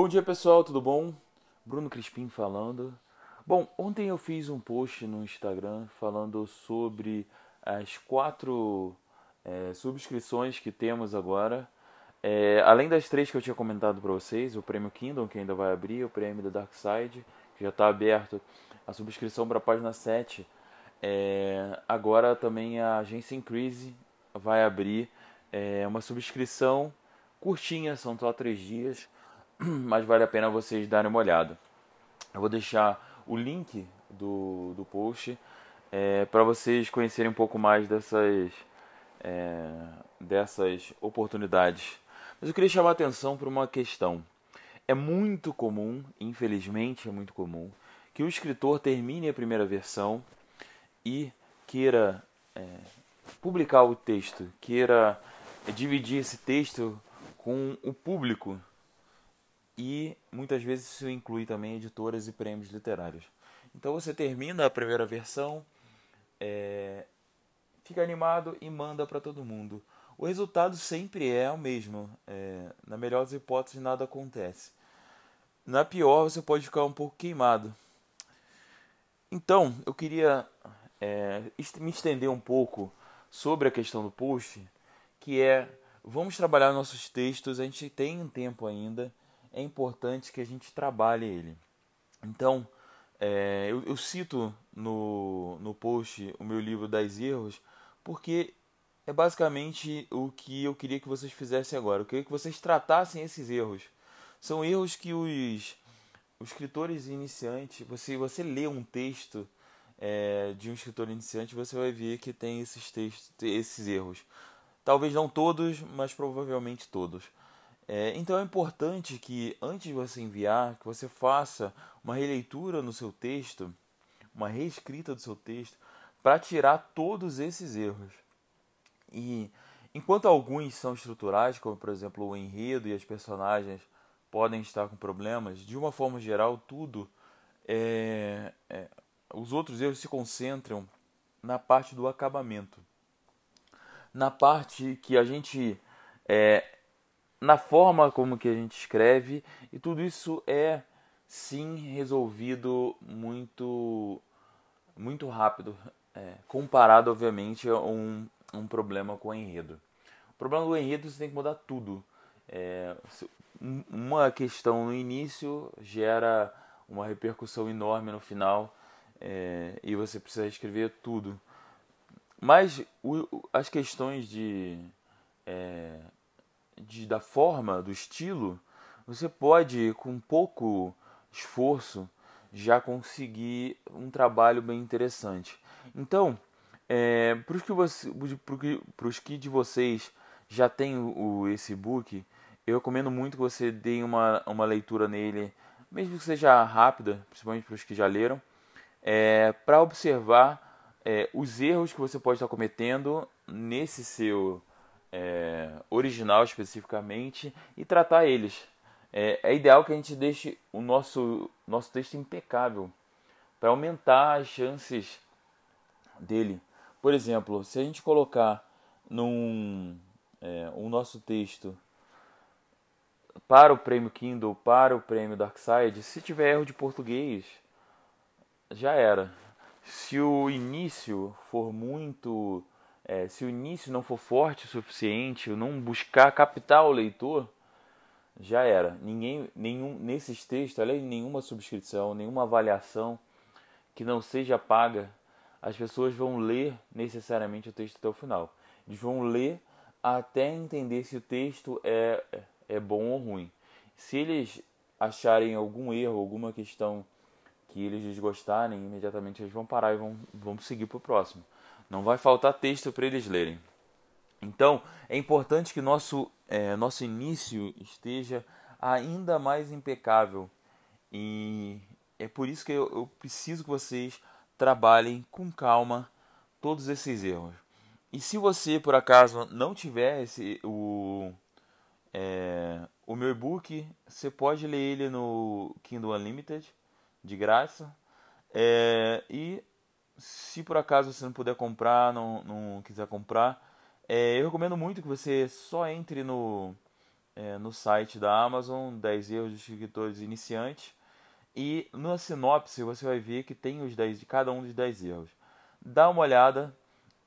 Bom dia pessoal, tudo bom? Bruno Crispim falando. Bom, ontem eu fiz um post no Instagram falando sobre as quatro é, subscrições que temos agora. É, além das três que eu tinha comentado para vocês, o prêmio Kingdom, que ainda vai abrir, o prêmio da Dark Side, que já está aberto, a subscrição para a página 7. É, agora também a agência Increase vai abrir é, uma subscrição curtinha, são só três dias, mas vale a pena vocês darem uma olhada. Eu vou deixar o link do, do post é, para vocês conhecerem um pouco mais dessas, é, dessas oportunidades. Mas eu queria chamar a atenção para uma questão. É muito comum, infelizmente é muito comum, que o escritor termine a primeira versão e queira é, publicar o texto, queira dividir esse texto com o público e muitas vezes isso inclui também editoras e prêmios literários. Então você termina a primeira versão, é, fica animado e manda para todo mundo. O resultado sempre é o mesmo. É, na melhor das hipóteses, nada acontece. Na pior, você pode ficar um pouco queimado. Então, eu queria é, me estender um pouco sobre a questão do post, que é vamos trabalhar nossos textos, a gente tem um tempo ainda é importante que a gente trabalhe ele. Então, é, eu, eu, cito no, no post o meu livro das erros, porque é basicamente o que eu queria que vocês fizessem agora. Eu queria que vocês tratassem esses erros. São erros que os, os escritores iniciantes, você, você lê um texto é, de um escritor iniciante, você vai ver que tem esses textos, esses erros. Talvez não todos, mas provavelmente todos. É, então é importante que antes de você enviar, que você faça uma releitura no seu texto, uma reescrita do seu texto, para tirar todos esses erros. E enquanto alguns são estruturais, como por exemplo o enredo e as personagens podem estar com problemas, de uma forma geral tudo é, é, os outros erros se concentram na parte do acabamento, na parte que a gente é, na forma como que a gente escreve e tudo isso é sim resolvido muito muito rápido é, comparado obviamente a um, um problema com o enredo. O problema do enredo você tem que mudar tudo. É, uma questão no início gera uma repercussão enorme no final é, e você precisa escrever tudo. Mas o, as questões de é, de, da forma, do estilo, você pode, com pouco esforço, já conseguir um trabalho bem interessante. Então, é, para os que, você, que de vocês já tem o, esse book, eu recomendo muito que você dê uma, uma leitura nele, mesmo que seja rápida, principalmente para os que já leram, é, para observar é, os erros que você pode estar cometendo nesse seu é, original especificamente e tratar eles. É, é, ideal que a gente deixe o nosso, nosso texto impecável para aumentar as chances dele. Por exemplo, se a gente colocar num é, o nosso texto para o prêmio Kindle, para o prêmio Darkside, se tiver erro de português, já era. Se o início for muito é, se o início não for forte o suficiente, não buscar captar o leitor, já era. Ninguém, nenhum, nesses textos, além de nenhuma subscrição, nenhuma avaliação que não seja paga, as pessoas vão ler necessariamente o texto até o final. Eles vão ler até entender se o texto é, é bom ou ruim. Se eles acharem algum erro, alguma questão que eles desgostarem, imediatamente eles vão parar e vão, vão seguir para o próximo. Não vai faltar texto para eles lerem. Então, é importante que nosso, é, nosso início esteja ainda mais impecável. E é por isso que eu, eu preciso que vocês trabalhem com calma todos esses erros. E se você, por acaso, não tiver esse, o, é, o meu e-book, você pode ler ele no Kindle Unlimited, de graça. É, e se por acaso você não puder comprar, não, não quiser comprar, é, eu recomendo muito que você só entre no, é, no site da Amazon, 10 erros de escritores iniciantes. E na sinopse você vai ver que tem os 10 de cada um dos 10 erros. Dá uma olhada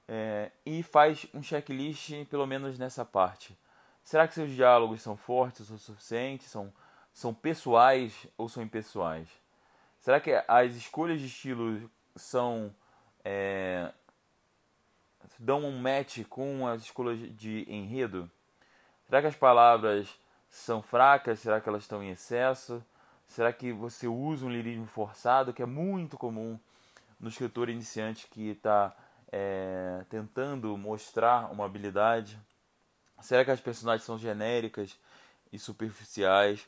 é, e faz um checklist pelo menos nessa parte. Será que seus diálogos são fortes o suficiente? São, são pessoais ou são impessoais? Será que as escolhas de estilo são é, dão um match com as escolhas de enredo? Será que as palavras são fracas? Será que elas estão em excesso? Será que você usa um lirismo forçado, que é muito comum no escritor iniciante que está é, tentando mostrar uma habilidade? Será que as personagens são genéricas e superficiais?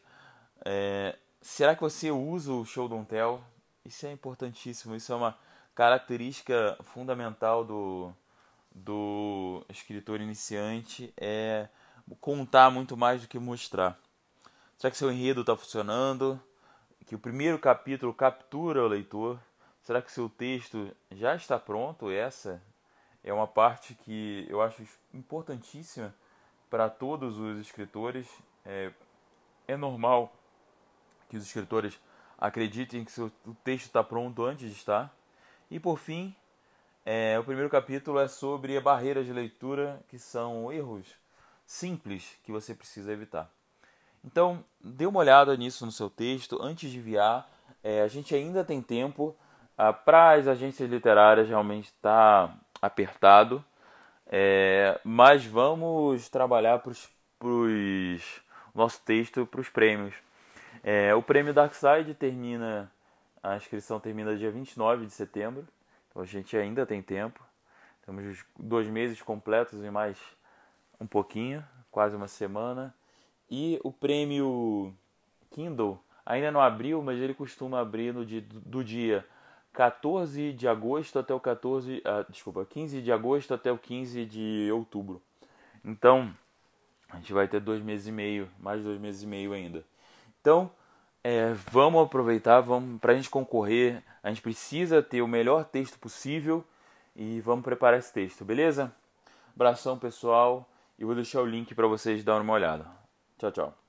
É, será que você usa o show don't tell? Isso é importantíssimo, isso é uma característica fundamental do, do escritor iniciante, é contar muito mais do que mostrar. Será que seu enredo está funcionando? Que o primeiro capítulo captura o leitor? Será que seu texto já está pronto? Essa é uma parte que eu acho importantíssima para todos os escritores. É, é normal que os escritores acreditem que seu, o texto está pronto antes de estar. E por fim, é, o primeiro capítulo é sobre barreiras de leitura, que são erros simples que você precisa evitar. Então, dê uma olhada nisso no seu texto antes de enviar. É, a gente ainda tem tempo. Ah, para as agências literárias realmente está apertado. É, mas vamos trabalhar para o nosso texto para os prêmios. É, o prêmio Darkside termina, a inscrição termina dia 29 de setembro, então a gente ainda tem tempo. Temos dois meses completos e mais um pouquinho, quase uma semana. E o prêmio Kindle ainda não abriu, mas ele costuma abrir no dia, do dia 14 de agosto até o 14, ah, desculpa, 15 de agosto até o 15 de outubro. Então, a gente vai ter dois meses e meio, mais dois meses e meio ainda. Então, é, vamos aproveitar, vamos para a gente concorrer. A gente precisa ter o melhor texto possível e vamos preparar esse texto, beleza? Abração pessoal e vou deixar o link para vocês darem uma olhada. Tchau, tchau.